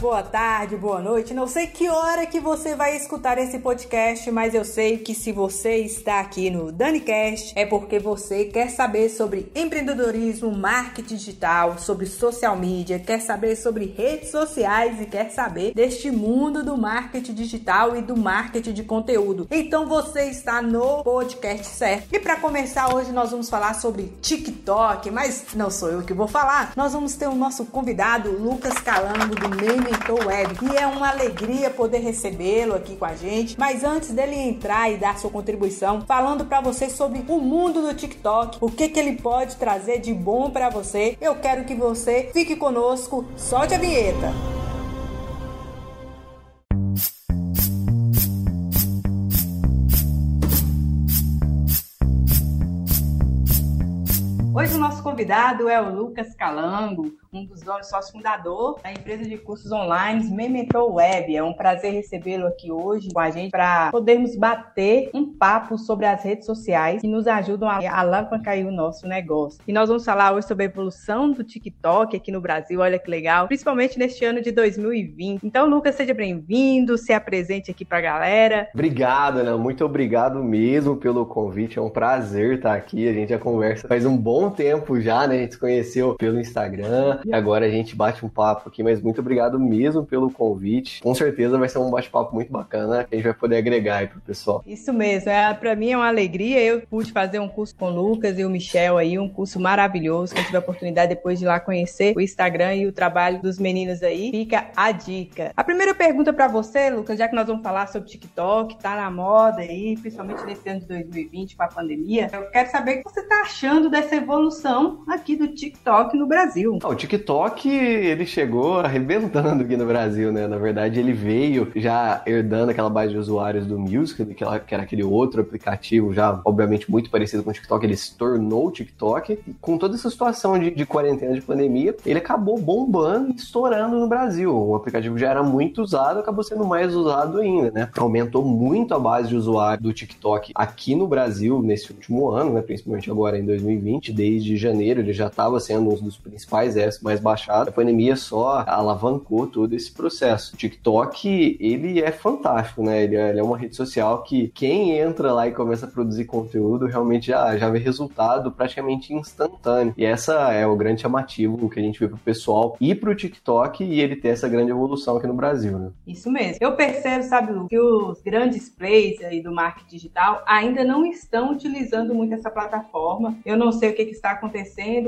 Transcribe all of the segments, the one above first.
boa tarde, boa noite. Não sei que hora que você vai escutar esse podcast, mas eu sei que se você está aqui no DaniCast é porque você quer saber sobre empreendedorismo, marketing digital, sobre social media, quer saber sobre redes sociais e quer saber deste mundo do marketing digital e do marketing de conteúdo. Então você está no podcast certo. E para começar hoje nós vamos falar sobre TikTok, mas não sou eu que vou falar. Nós vamos ter o nosso convidado Lucas Calango do Memento Web. E é uma alegria poder recebê-lo aqui com a gente. Mas antes dele entrar e dar sua contribuição, falando para você sobre o mundo do TikTok, o que, que ele pode trazer de bom para você, eu quero que você fique conosco. Solte a vinheta. Hoje o nosso convidado é o Lucas Calango, um dos donos, fundador da empresa de cursos online Memento Web. É um prazer recebê-lo aqui hoje com a gente para podermos bater um papo sobre as redes sociais que nos ajudam a alavancar o nosso negócio. E nós vamos falar hoje sobre a evolução do TikTok aqui no Brasil, olha que legal, principalmente neste ano de 2020. Então, Lucas, seja bem-vindo, se apresente aqui para a galera. Obrigado, Ana, muito obrigado mesmo pelo convite, é um prazer estar aqui, a gente já conversa faz um bom tempo já, né, a gente se conheceu pelo Instagram, e agora a gente bate um papo aqui, mas muito obrigado mesmo pelo convite. Com certeza vai ser um bate-papo muito bacana que a gente vai poder agregar aí pro pessoal. Isso mesmo, é, para mim é uma alegria. Eu pude fazer um curso com o Lucas e o Michel aí, um curso maravilhoso. Quem tiver a oportunidade depois de ir lá conhecer o Instagram e o trabalho dos meninos aí, fica a dica. A primeira pergunta para você, Lucas, já que nós vamos falar sobre TikTok, tá na moda aí, principalmente nesse ano de 2020 com a pandemia, eu quero saber o que você tá achando dessa evolução aqui do TikTok no Brasil. Ah, o TikTok, ele chegou arrebentando aqui no Brasil, né? Na verdade, ele veio já herdando aquela base de usuários do Music, que era aquele outro aplicativo já, obviamente, muito parecido com o TikTok. Ele se tornou o TikTok. E com toda essa situação de, de quarentena, de pandemia, ele acabou bombando e estourando no Brasil. O aplicativo já era muito usado, acabou sendo mais usado ainda, né? Aumentou muito a base de usuário do TikTok aqui no Brasil nesse último ano, né? Principalmente agora em 2020. Desde janeiro, ele já estava sendo um dos principais apps mais baixado. A pandemia só alavancou todo esse processo. O TikTok, ele é fantástico, né? Ele é, ele é, uma rede social que quem entra lá e começa a produzir conteúdo realmente já, já vê resultado praticamente instantâneo. E essa é o grande chamativo que a gente vê pro pessoal ir pro TikTok e ele ter essa grande evolução aqui no Brasil, né? Isso mesmo. Eu percebo, sabe, Lu, que os grandes players aí do marketing digital ainda não estão utilizando muito essa plataforma. Eu não sei o que, que está acontecendo.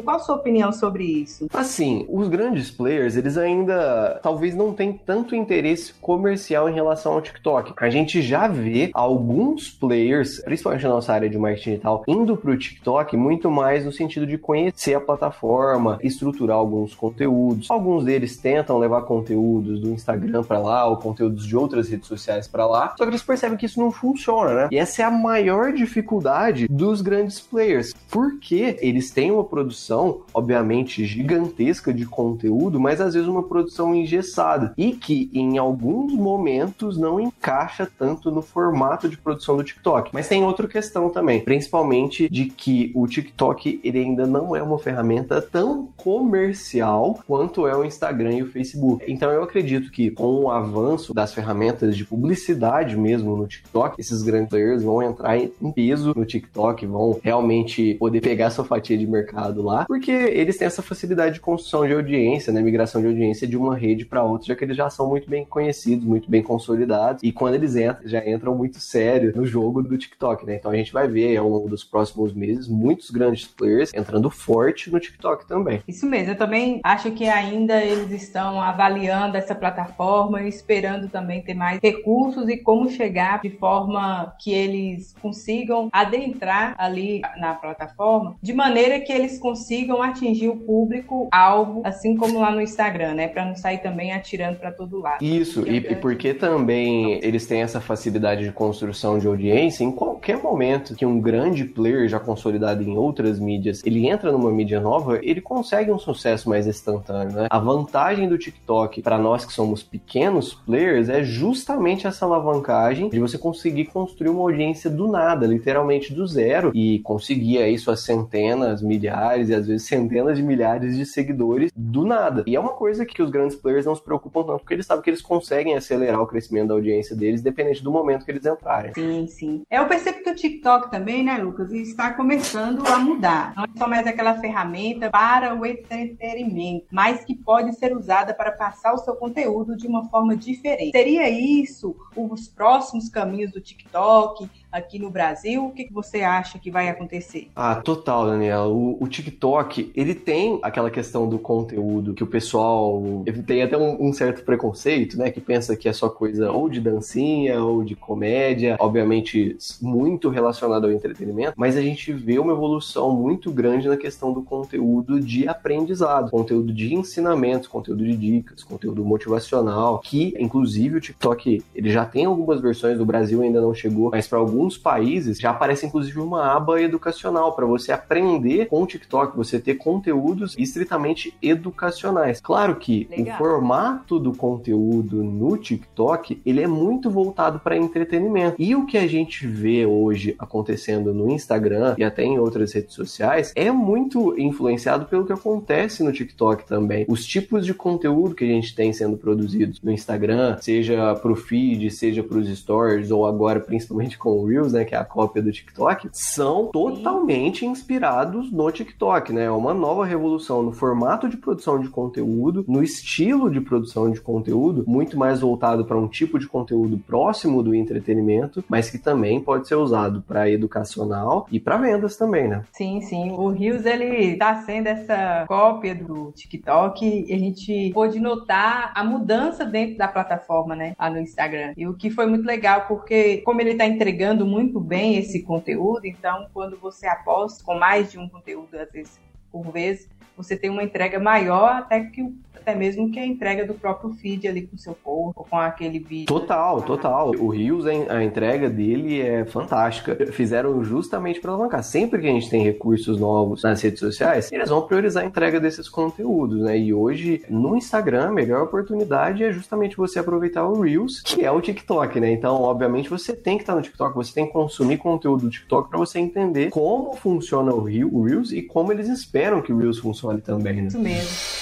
Qual a sua opinião sobre isso? Assim, os grandes players, eles ainda talvez não tenham tanto interesse comercial em relação ao TikTok. A gente já vê alguns players, principalmente na nossa área de marketing digital, indo para o TikTok muito mais no sentido de conhecer a plataforma, estruturar alguns conteúdos. Alguns deles tentam levar conteúdos do Instagram para lá ou conteúdos de outras redes sociais para lá, só que eles percebem que isso não funciona, né? E essa é a maior dificuldade dos grandes players, porque eles têm uma produção, obviamente, gigantesca de conteúdo, mas às vezes uma produção engessada e que em alguns momentos não encaixa tanto no formato de produção do TikTok. Mas tem outra questão também, principalmente de que o TikTok ele ainda não é uma ferramenta tão comercial quanto é o Instagram e o Facebook. Então eu acredito que com o avanço das ferramentas de publicidade mesmo no TikTok, esses grandes players vão entrar em peso no TikTok, vão realmente poder pegar sua fatia de mercado lá, porque eles têm essa facilidade de construção de audiência, né, migração de audiência de uma rede para outra, já que eles já são muito bem conhecidos, muito bem consolidados, e quando eles entram, já entram muito sério no jogo do TikTok, né? Então a gente vai ver ao longo dos próximos meses muitos grandes players entrando forte no TikTok também. Isso mesmo, eu também acho que ainda eles estão avaliando essa plataforma e esperando também ter mais recursos e como chegar de forma que eles consigam adentrar ali na plataforma, de maneira que eles consigam atingir o público alvo, assim como lá no Instagram, né? Para não sair também atirando para todo lado. Isso, e, e porque também eles têm essa facilidade de construção de audiência, em qualquer momento que um grande player já consolidado em outras mídias, ele entra numa mídia nova, ele consegue um sucesso mais instantâneo, né? A vantagem do TikTok para nós que somos pequenos players é justamente essa alavancagem de você conseguir construir uma audiência do nada, literalmente do zero, e conseguir aí suas centenas, milhares e às vezes centenas de milhares de seguidores do nada. E é uma coisa que os grandes players não se preocupam tanto, porque eles sabem que eles conseguem acelerar o crescimento da audiência deles, dependente do momento que eles entrarem. Sim, sim. É, eu percebo que o TikTok também, né, Lucas, está começando a mudar. Não é só mais aquela ferramenta para o entretenimento, mas que pode ser usada para passar o seu conteúdo de uma forma diferente. Seria isso os próximos caminhos do TikTok? Aqui no Brasil? O que, você acha que vai acontecer? Ah, total, Daniela. O, o TikTok, ele tem aquela questão do conteúdo que o pessoal tem até um, um, certo preconceito, né? Que pensa que é só coisa ou de dancinha ou de comédia, obviamente muito relacionado ao entretenimento, mas a gente vê uma evolução muito grande na questão do conteúdo de aprendizado, conteúdo de ensinamentos, conteúdo de dicas, conteúdo motivacional, que inclusive o TikTok ele já tem algumas versões, do Brasil ainda não chegou, mas para alguns alguns países já aparece inclusive uma aba educacional para você aprender com o TikTok, você ter conteúdos estritamente educacionais. Claro que Legal. o formato do conteúdo no TikTok, ele é muito voltado para entretenimento. E o que a gente vê hoje acontecendo no Instagram e até em outras redes sociais é muito influenciado pelo que acontece no TikTok também. Os tipos de conteúdo que a gente tem sendo produzidos no Instagram, seja para o feed, seja para os stories ou agora principalmente com o Reels, né, que é a cópia do TikTok, são totalmente inspirados no TikTok, né? É uma nova revolução no formato de produção de conteúdo, no estilo de produção de conteúdo, muito mais voltado para um tipo de conteúdo próximo do entretenimento, mas que também pode ser usado para educacional e para vendas também, né? Sim, sim. O Reels ele tá sendo essa cópia do TikTok e a gente pôde notar a mudança dentro da plataforma, né, lá no Instagram. E o que foi muito legal porque como ele tá entregando muito bem esse conteúdo, então quando você aposta com mais de um conteúdo, às vezes por vez, você tem uma entrega maior até que até mesmo que a entrega do próprio feed ali com o seu corpo, com aquele vídeo. Total, total. O Rios, a entrega dele é fantástica. Fizeram justamente para alavancar. Sempre que a gente tem recursos novos nas redes sociais, eles vão priorizar a entrega desses conteúdos, né? E hoje, no Instagram, a melhor oportunidade é justamente você aproveitar o Reels, que é o TikTok, né? Então, obviamente, você tem que estar no TikTok, você tem que consumir conteúdo do TikTok para você entender como funciona o Reels e como eles esperam que o Reels funcione também, né? Isso mesmo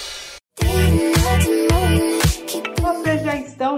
já estão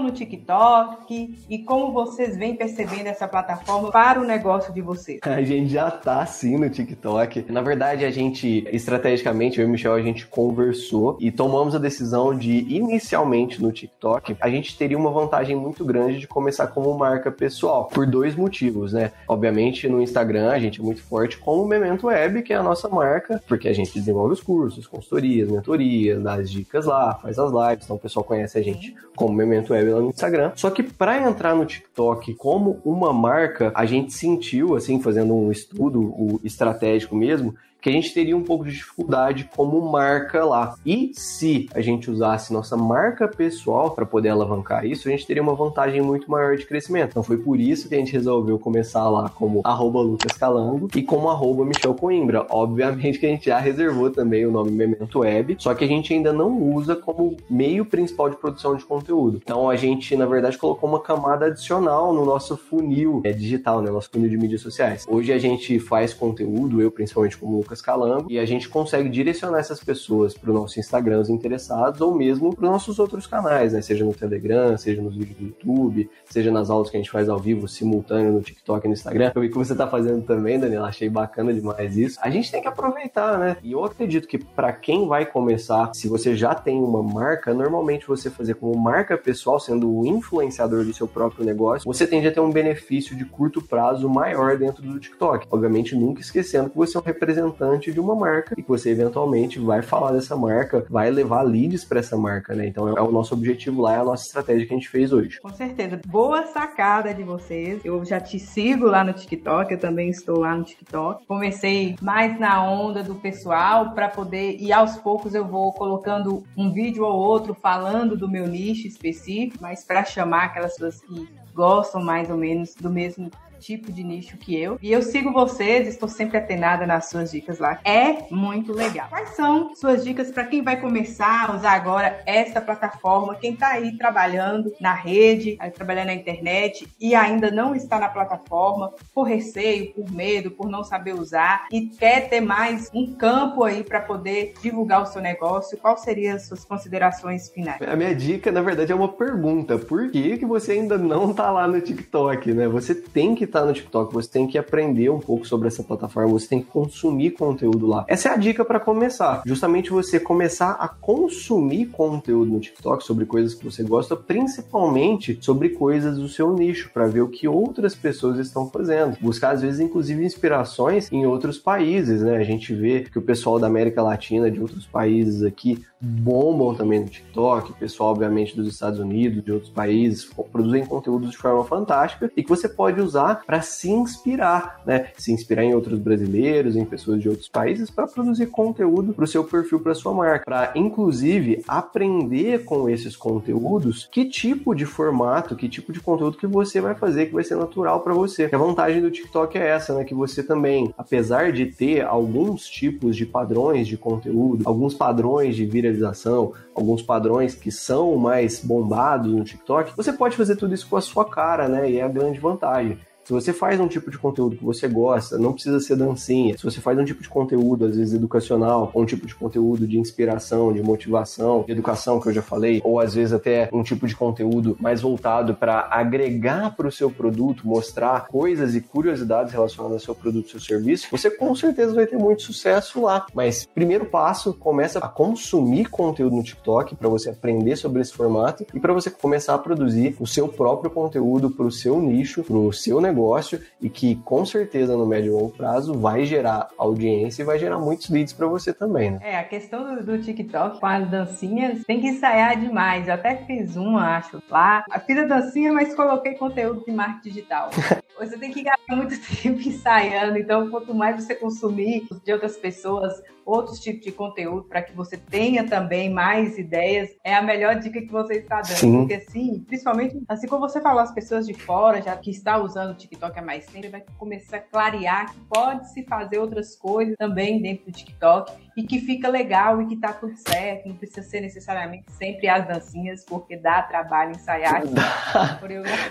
no TikTok e como vocês vêm percebendo essa plataforma para o negócio de vocês? A gente já tá sim no TikTok. Na verdade, a gente, estrategicamente, eu e o Michel, a gente conversou e tomamos a decisão de, inicialmente no TikTok, a gente teria uma vantagem muito grande de começar como marca pessoal, por dois motivos, né? Obviamente, no Instagram, a gente é muito forte com o Memento Web, que é a nossa marca, porque a gente desenvolve os cursos, consultorias, mentorias, dá as dicas lá, faz as lives, então o pessoal conhece a gente como Memento Web no Instagram. Só que para entrar no TikTok como uma marca, a gente sentiu, assim, fazendo um estudo estratégico mesmo, que a gente teria um pouco de dificuldade como marca lá. E se a gente usasse nossa marca pessoal para poder alavancar isso, a gente teria uma vantagem muito maior de crescimento. Então foi por isso que a gente resolveu começar lá como arroba Lucas Calango e como arroba Michel Coimbra. Obviamente que a gente já reservou também o nome Memento Web, só que a gente ainda não usa como meio principal de produção de conteúdo. Então a gente, na verdade, colocou uma camada adicional no nosso funil é, digital, né? Nosso funil de mídias sociais. Hoje a gente faz conteúdo, eu principalmente como Lucas Calango, e a gente consegue direcionar essas pessoas para o nosso Instagram, os interessados, ou mesmo para os nossos outros canais, né? Seja no Telegram, seja nos vídeos do YouTube, seja nas aulas que a gente faz ao vivo, simultâneo no TikTok e no Instagram. Eu vi que você está fazendo também, Daniela, achei bacana demais isso. A gente tem que aproveitar, né? E eu acredito que para quem vai começar, se você já tem uma marca, normalmente você fazer como marca pessoal, sendo o influenciador do seu próprio negócio, você tende a ter um benefício de curto prazo maior dentro do TikTok. Obviamente, nunca esquecendo que você é um representante de uma marca e que você eventualmente vai falar dessa marca, vai levar leads para essa marca, né? Então é o nosso objetivo lá, é a nossa estratégia que a gente fez hoje. Com certeza. Boa sacada de vocês. Eu já te sigo lá no TikTok, eu também estou lá no TikTok. Comecei mais na onda do pessoal para poder e aos poucos eu vou colocando um vídeo ou outro falando do meu nicho específico, mas para chamar aquelas pessoas que gostam mais ou menos do mesmo tipo de nicho que eu. E eu sigo vocês, estou sempre atenada nas suas dicas lá. É muito legal. Quais são suas dicas para quem vai começar a usar agora essa plataforma? Quem está aí trabalhando na rede, trabalhando na internet e ainda não está na plataforma por receio, por medo, por não saber usar e quer ter mais um campo aí para poder divulgar o seu negócio, qual seriam as suas considerações finais? A minha dica, na verdade, é uma pergunta. Por que, que você ainda não está lá no TikTok, né? Você tem que estar tá no TikTok, você tem que aprender um pouco sobre essa plataforma, você tem que consumir conteúdo lá. Essa é a dica para começar. Justamente você começar a consumir conteúdo no TikTok sobre coisas que você gosta, principalmente sobre coisas do seu nicho, para ver o que outras pessoas estão fazendo. Buscar, às vezes, inclusive, inspirações em outros países, né? A gente vê que o pessoal da América Latina, de outros países aqui, bombam também no TikTok, pessoal, obviamente, dos Estados Unidos, de outros países, produzem conteúdos de forma fantástica e que você pode usar para se inspirar, né? Se inspirar em outros brasileiros, em pessoas de outros países, para produzir conteúdo para o seu perfil, para sua marca, para inclusive aprender com esses conteúdos que tipo de formato, que tipo de conteúdo que você vai fazer que vai ser natural para você. E a vantagem do TikTok é essa, né? Que você também, apesar de ter alguns tipos de padrões de conteúdo, alguns padrões de viralização, alguns padrões que são mais bombados no TikTok, você pode fazer tudo isso com a sua cara, né? E é a grande vantagem. Se você faz um tipo de conteúdo que você gosta, não precisa ser dancinha. Se você faz um tipo de conteúdo, às vezes educacional, ou um tipo de conteúdo de inspiração, de motivação, de educação, que eu já falei, ou às vezes até um tipo de conteúdo mais voltado para agregar para o seu produto, mostrar coisas e curiosidades relacionadas ao seu produto, seu serviço, você com certeza vai ter muito sucesso lá. Mas primeiro passo, começa a consumir conteúdo no TikTok para você aprender sobre esse formato e para você começar a produzir o seu próprio conteúdo para o seu nicho, para o seu negócio negócio e que com certeza no médio e longo prazo vai gerar audiência e vai gerar muitos leads para você também, né? É, a questão do, do, TikTok com as dancinhas tem que ensaiar demais. Eu até fiz uma, acho, lá. Fiz a dancinha, mas coloquei conteúdo de marketing digital. você tem que gastar muito tempo ensaiando, então quanto mais você consumir de outras pessoas, outros tipos de conteúdo para que você tenha também mais ideias, é a melhor dica que você está dando. Sim. Porque assim, principalmente, assim como você falou, as pessoas de fora, já que está usando o TikTok há mais tempo, vai começar a clarear que pode se fazer outras coisas também dentro do TikTok e que fica legal e que tá tudo certo, não precisa ser necessariamente sempre as dancinhas, porque dá trabalho ensaiar. Dá,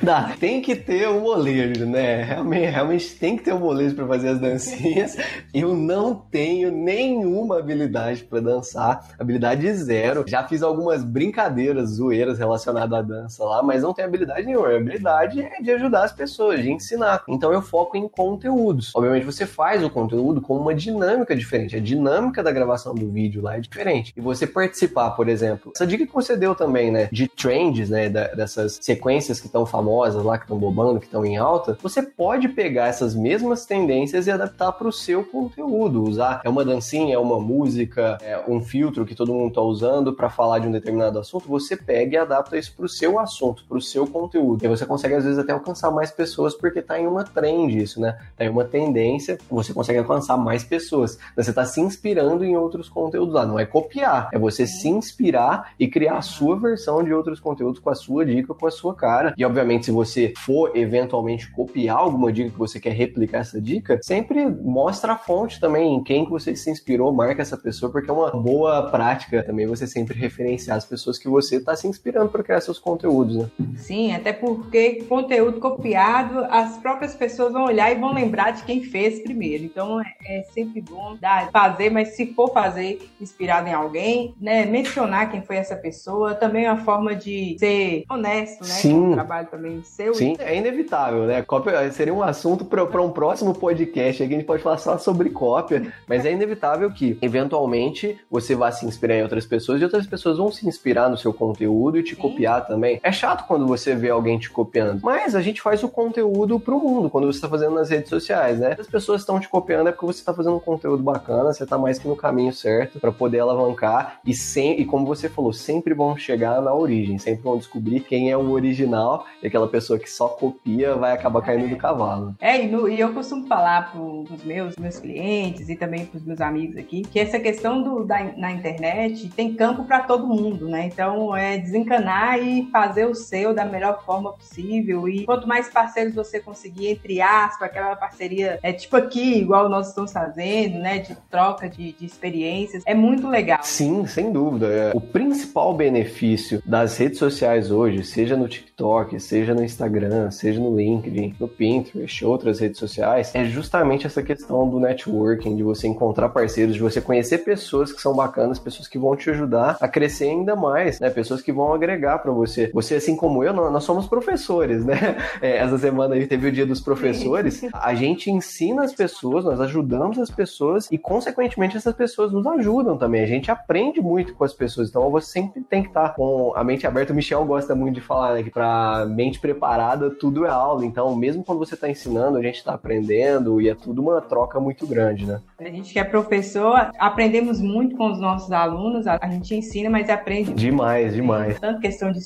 dá. tem que ter o um molejo, né? Realmente, realmente tem que ter o um molejo para fazer as dancinhas. Eu não tenho nenhuma habilidade para dançar, habilidade zero. Já fiz algumas brincadeiras, zoeiras relacionadas à dança lá, mas não tenho habilidade nenhuma. A habilidade é de ajudar as pessoas, de ensinar. Então eu foco em conteúdos. Obviamente você faz o conteúdo com uma dinâmica diferente. A dinâmica da gravação do vídeo lá é diferente. E você participar, por exemplo, essa dica que você deu também, né, de trends, né, da, dessas sequências que estão famosas lá, que estão bobando, que estão em alta, você pode pegar essas mesmas tendências e adaptar para o seu conteúdo. Usar é uma dancinha, é uma música, é um filtro que todo mundo está usando para falar de um determinado assunto, você pega e adapta isso para o seu assunto, para o seu conteúdo. E você consegue às vezes até alcançar mais pessoas porque está em uma trend isso, né? Tá em uma tendência, você consegue alcançar mais pessoas. Você está se inspirando em outros conteúdos lá. Não é copiar, é você se inspirar e criar a sua versão de outros conteúdos com a sua dica, com a sua cara. E obviamente, se você for eventualmente copiar alguma dica que você quer replicar essa dica, sempre mostra a fonte também, em quem que você se inspirou, marca essa pessoa, porque é uma boa prática também você sempre referenciar as pessoas que você está se inspirando para criar seus conteúdos, né? Sim, até porque conteúdo copiado, as próprias pessoas vão olhar e vão lembrar de quem fez primeiro. Então é, é sempre bom dar, fazer, mas se for fazer inspirado em alguém, né, mencionar quem foi essa pessoa, também é uma forma de ser honesto, né? Sim. Com o trabalho também seu. Sim, é inevitável, né? Cópia seria um assunto para um próximo podcast. Aqui a gente pode falar só sobre cópia, mas é inevitável que, eventualmente, você vá se inspirar em outras pessoas e outras pessoas vão se inspirar no seu conteúdo e te Sim. copiar também. É chato quando você vê alguém te copiando, mas a gente faz o conteúdo pro mundo quando você está fazendo nas redes sociais, né? As pessoas estão te copiando é porque você está fazendo um conteúdo bacana, você está mais que no caminho certo para poder alavancar e sem e como você falou, sempre vão chegar na origem, sempre vão descobrir quem é o original e aquela pessoa que só copia vai acabar caindo do cavalo. É, e, no, e eu costumo falar para os meus, meus clientes e também para os meus amigos aqui que essa questão do, da, na internet tem campo para todo mundo, né? Então é desencanar e fazer o seu da melhor forma possível. E quanto mais parceiros você conseguir, entre aspas, aquela parceria é tipo aqui, igual nós estamos fazendo, né? De troca de, de experiências, é muito legal. Sim, sem dúvida. É, o principal benefício das redes sociais hoje, seja no TikTok, seja no Instagram, seja no LinkedIn, no Pinterest, outras redes sociais, é justamente essa questão do networking, de você encontrar parceiros, de você conhecer pessoas que são bacanas, pessoas que vão te ajudar a crescer ainda mais, né? Pessoas que vão agregar para você. Você, assim como eu, nós somos professores, né? É, essa semana aí teve o dia dos professores. A gente ensina as pessoas, nós ajudamos as pessoas e, consequentemente, essas pessoas nos ajudam também. A gente aprende muito com as pessoas. Então, você sempre tem que estar com a mente aberta. O Michel gosta muito de falar né, que para mente preparada tudo é aula. Então, mesmo quando você está ensinando, a gente está aprendendo e é tudo uma troca muito grande, né? A gente que é professor, aprendemos muito com os nossos alunos. A gente ensina, mas aprende demais, demais. Tanto questão de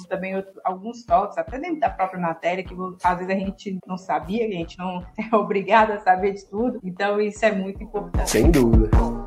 experiência também outro, alguns toques, até dentro da própria matéria, que às vezes a gente não sabia, a gente não é obrigado a saber de tudo. Então, isso é muito importante. Sem dúvida.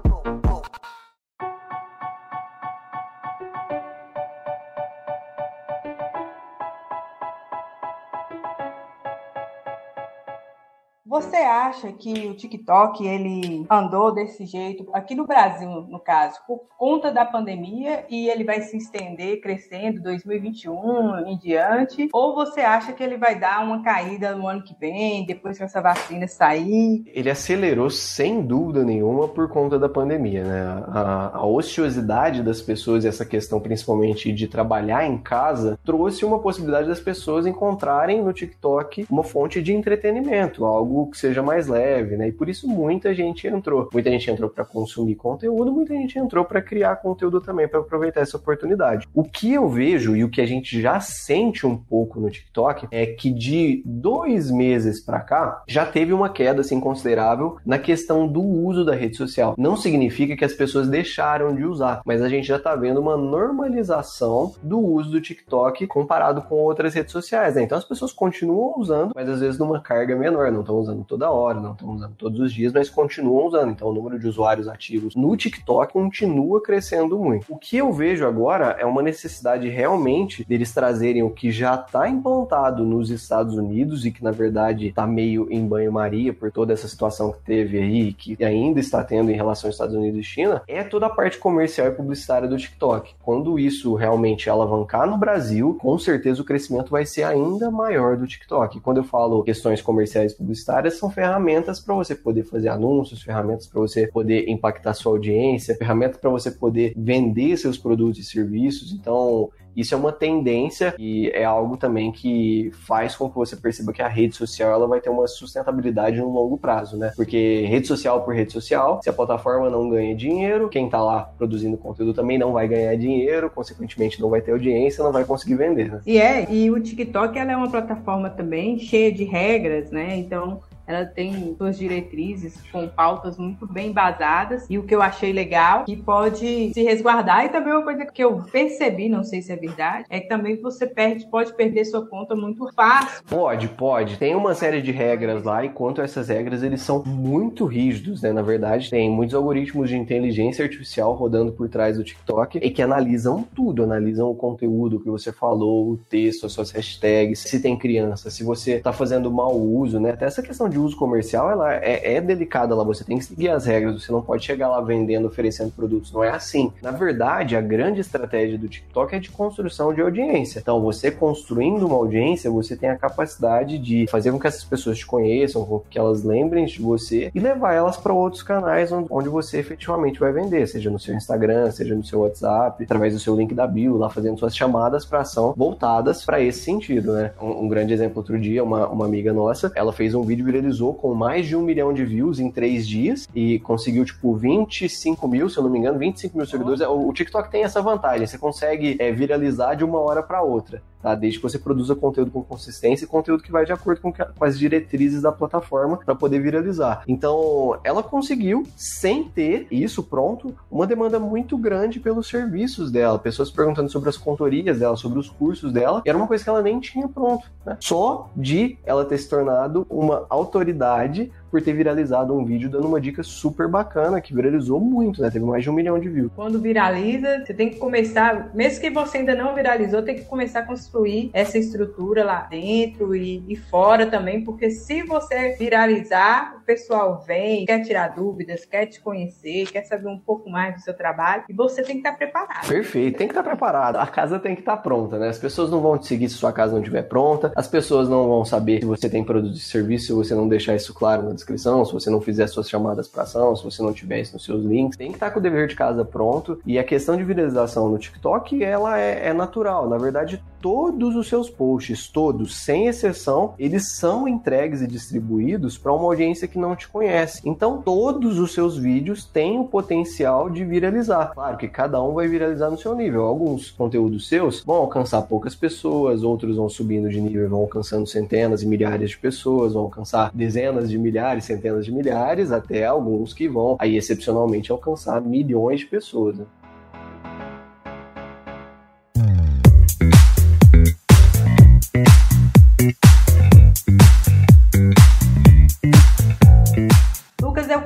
Você acha que o TikTok ele andou desse jeito aqui no Brasil, no caso, por conta da pandemia e ele vai se estender crescendo 2021 em diante? Ou você acha que ele vai dar uma caída no ano que vem, depois que essa vacina sair? Ele acelerou sem dúvida nenhuma por conta da pandemia, né? A, a ociosidade das pessoas e essa questão principalmente de trabalhar em casa trouxe uma possibilidade das pessoas encontrarem no TikTok uma fonte de entretenimento, algo que seja mais leve, né? E por isso muita gente entrou. Muita gente entrou para consumir conteúdo, muita gente entrou para criar conteúdo também, para aproveitar essa oportunidade. O que eu vejo e o que a gente já sente um pouco no TikTok é que de dois meses para cá já teve uma queda assim considerável na questão do uso da rede social. Não significa que as pessoas deixaram de usar, mas a gente já tá vendo uma normalização do uso do TikTok comparado com outras redes sociais. Né? Então as pessoas continuam usando, mas às vezes numa carga menor, não estão usando toda hora, não estão usando todos os dias, mas continuam usando. Então o número de usuários ativos no TikTok continua crescendo muito. O que eu vejo agora é uma necessidade realmente deles trazerem o que já está implantado nos Estados Unidos e que na verdade está meio em banho-maria por toda essa situação que teve aí, que ainda está tendo em relação aos Estados Unidos e China, é toda a parte comercial e publicitária do TikTok. Quando isso realmente alavancar no Brasil, com certeza o crescimento vai ser ainda maior do TikTok. Quando eu falo questões comerciais e publicitárias, são ferramentas para você poder fazer anúncios, ferramentas para você poder impactar sua audiência, ferramentas para você poder vender seus produtos e serviços. Então, isso é uma tendência e é algo também que faz com que você perceba que a rede social ela vai ter uma sustentabilidade no longo prazo, né? Porque rede social por rede social, se a plataforma não ganha dinheiro, quem tá lá produzindo conteúdo também não vai ganhar dinheiro, consequentemente não vai ter audiência, não vai conseguir vender. Né? E é, e o TikTok ela é uma plataforma também cheia de regras, né? Então ela tem suas diretrizes com pautas muito bem embasadas e o que eu achei legal que pode se resguardar e também uma coisa que eu percebi, não sei se é verdade, é que também você perde, pode perder sua conta muito fácil. Pode, pode. Tem uma série de regras lá e quanto a essas regras eles são muito rígidos, né? Na verdade, tem muitos algoritmos de inteligência artificial rodando por trás do TikTok e que analisam tudo, analisam o conteúdo que você falou, o texto, as suas hashtags, se tem criança, se você tá fazendo mau uso, né? Até essa questão de uso comercial, ela é, é delicada lá, você tem que seguir as regras, você não pode chegar lá vendendo, oferecendo produtos, não é assim. Na verdade, a grande estratégia do TikTok é de construção de audiência. Então, você construindo uma audiência, você tem a capacidade de fazer com que essas pessoas te conheçam, com que elas lembrem de você e levar elas para outros canais onde você efetivamente vai vender, seja no seu Instagram, seja no seu WhatsApp, através do seu link da bio, lá fazendo suas chamadas para ação voltadas para esse sentido, né? Um, um, grande exemplo outro dia, uma, uma amiga nossa, ela fez um vídeo viralizou com mais de um milhão de views em três dias e conseguiu, tipo, 25 mil, se eu não me engano, 25 mil seguidores. O, o TikTok tem essa vantagem, você consegue é, viralizar de uma hora para outra tá? Desde que você produza conteúdo com consistência e conteúdo que vai de acordo com, com as diretrizes da plataforma para poder viralizar. Então, ela conseguiu, sem ter isso pronto, uma demanda muito grande pelos serviços dela, pessoas perguntando sobre as contorias dela, sobre os cursos dela, e era uma coisa que ela nem tinha pronto, né? Só de ela ter se tornado uma autoridade por ter viralizado um vídeo dando uma dica super bacana, que viralizou muito, né? Teve mais de um milhão de views. Quando viraliza, você tem que começar, mesmo que você ainda não viralizou, tem que começar a construir essa estrutura lá dentro e, e fora também, porque se você viralizar, o pessoal vem, quer tirar dúvidas, quer te conhecer, quer saber um pouco mais do seu trabalho, e você tem que estar preparado. Perfeito, tem que estar preparado. A casa tem que estar pronta, né? As pessoas não vão te seguir se sua casa não estiver pronta, as pessoas não vão saber se você tem produto de serviço se você não deixar isso claro na descrição, se você não fizer suas chamadas para ação, se você não tiver isso nos seus links, tem que estar com o dever de casa pronto. E a questão de viralização no TikTok, ela é, é natural. Na verdade, todos os seus posts, todos, sem exceção, eles são entregues e distribuídos para uma audiência que não te conhece. Então, todos os seus vídeos têm o potencial de viralizar. Claro que cada um vai viralizar no seu nível. Alguns conteúdos seus vão alcançar poucas pessoas, outros vão subindo de nível, vão alcançando centenas e milhares de pessoas, vão alcançar dezenas de milhares centenas de milhares, até alguns que vão aí excepcionalmente alcançar milhões de pessoas. Né?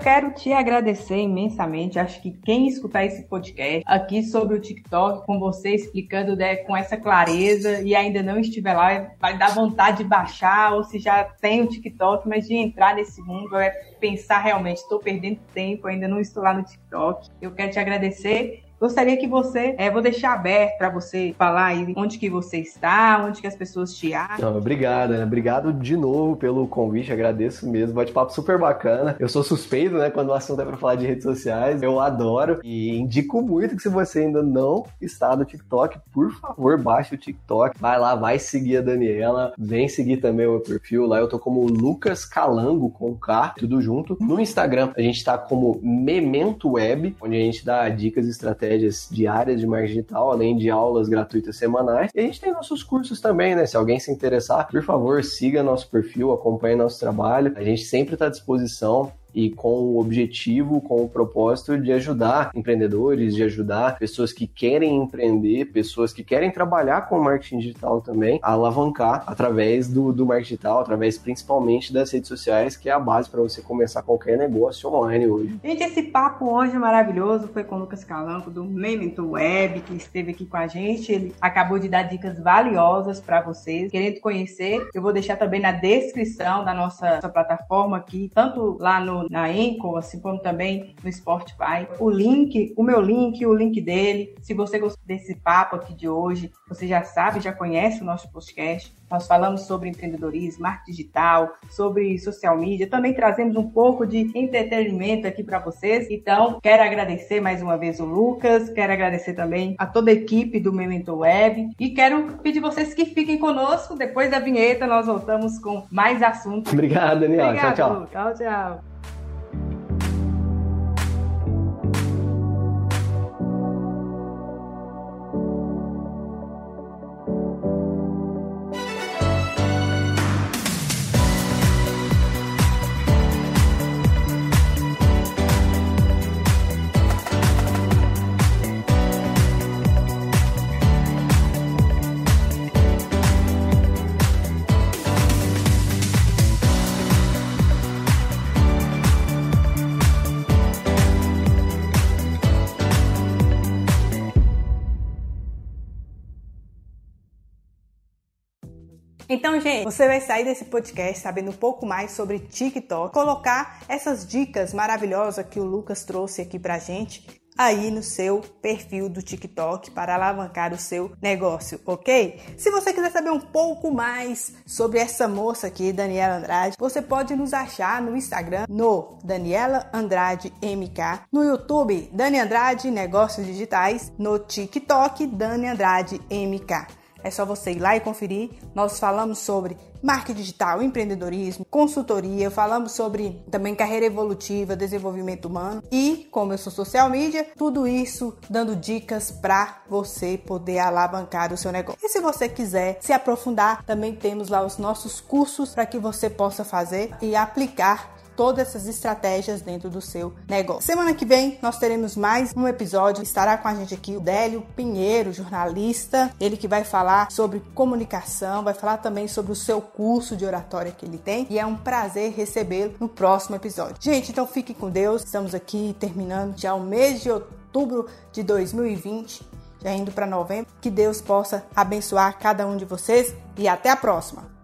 Quero te agradecer imensamente. Acho que quem escutar esse podcast aqui sobre o TikTok, com você explicando né, com essa clareza e ainda não estiver lá, vai dar vontade de baixar, ou se já tem o TikTok, mas de entrar nesse mundo, é pensar realmente, estou perdendo tempo, ainda não estou lá no TikTok. Eu quero te agradecer Gostaria que você, é, vou deixar aberto para você falar aí onde que você está, onde que as pessoas te acham. Não, obrigado, né? Obrigado de novo pelo convite, agradeço mesmo. Bate-papo super bacana. Eu sou suspeito, né, quando o assunto é para falar de redes sociais. Eu adoro e indico muito que se você ainda não está no TikTok, por favor, baixe o TikTok. Vai lá, vai seguir a Daniela, vem seguir também o meu perfil. Lá eu tô como Lucas Calango com K, tudo junto. No Instagram, a gente tá como Memento Web, onde a gente dá dicas estratégicas estratégias diárias de marketing digital, além de aulas gratuitas semanais. E a gente tem nossos cursos também, né? Se alguém se interessar, por favor, siga nosso perfil, acompanhe nosso trabalho. A gente sempre está à disposição e com o objetivo, com o propósito de ajudar empreendedores, de ajudar pessoas que querem empreender, pessoas que querem trabalhar com marketing digital também, a alavancar através do, do marketing digital, através principalmente das redes sociais, que é a base para você começar qualquer negócio online hoje. Gente, esse papo hoje é maravilhoso foi com o Lucas Calanco do Memento Web, que esteve aqui com a gente. Ele acabou de dar dicas valiosas para vocês. Querendo conhecer, eu vou deixar também na descrição da nossa, nossa plataforma aqui, tanto lá no na Anchor, assim como também no Spotify. O link, o meu link, o link dele. Se você gostou desse papo aqui de hoje, você já sabe, já conhece o nosso podcast. Nós falamos sobre empreendedorismo, marketing digital, sobre social media. Também trazemos um pouco de entretenimento aqui para vocês. Então, quero agradecer mais uma vez o Lucas, quero agradecer também a toda a equipe do Memento Web e quero pedir vocês que fiquem conosco. Depois da vinheta, nós voltamos com mais assuntos. Obrigado, Daniel. Obrigado, tchau, tchau. Tchau, tchau. Então, gente, você vai sair desse podcast sabendo um pouco mais sobre TikTok, colocar essas dicas maravilhosas que o Lucas trouxe aqui pra gente aí no seu perfil do TikTok para alavancar o seu negócio, ok? Se você quiser saber um pouco mais sobre essa moça aqui, Daniela Andrade, você pode nos achar no Instagram, no Daniela Andrade MK, no YouTube, Dani Andrade Negócios Digitais, no TikTok, Dani Andrade MK. É só você ir lá e conferir. Nós falamos sobre marketing digital, empreendedorismo, consultoria, falamos sobre também carreira evolutiva, desenvolvimento humano e como eu sou social media, tudo isso dando dicas para você poder alavancar o seu negócio. E se você quiser se aprofundar, também temos lá os nossos cursos para que você possa fazer e aplicar todas essas estratégias dentro do seu negócio. Semana que vem nós teremos mais um episódio. Estará com a gente aqui o Délio Pinheiro, jornalista, ele que vai falar sobre comunicação, vai falar também sobre o seu curso de oratória que ele tem e é um prazer recebê-lo no próximo episódio. Gente, então fique com Deus. Estamos aqui terminando já o mês de outubro de 2020, já indo para novembro. Que Deus possa abençoar cada um de vocês e até a próxima.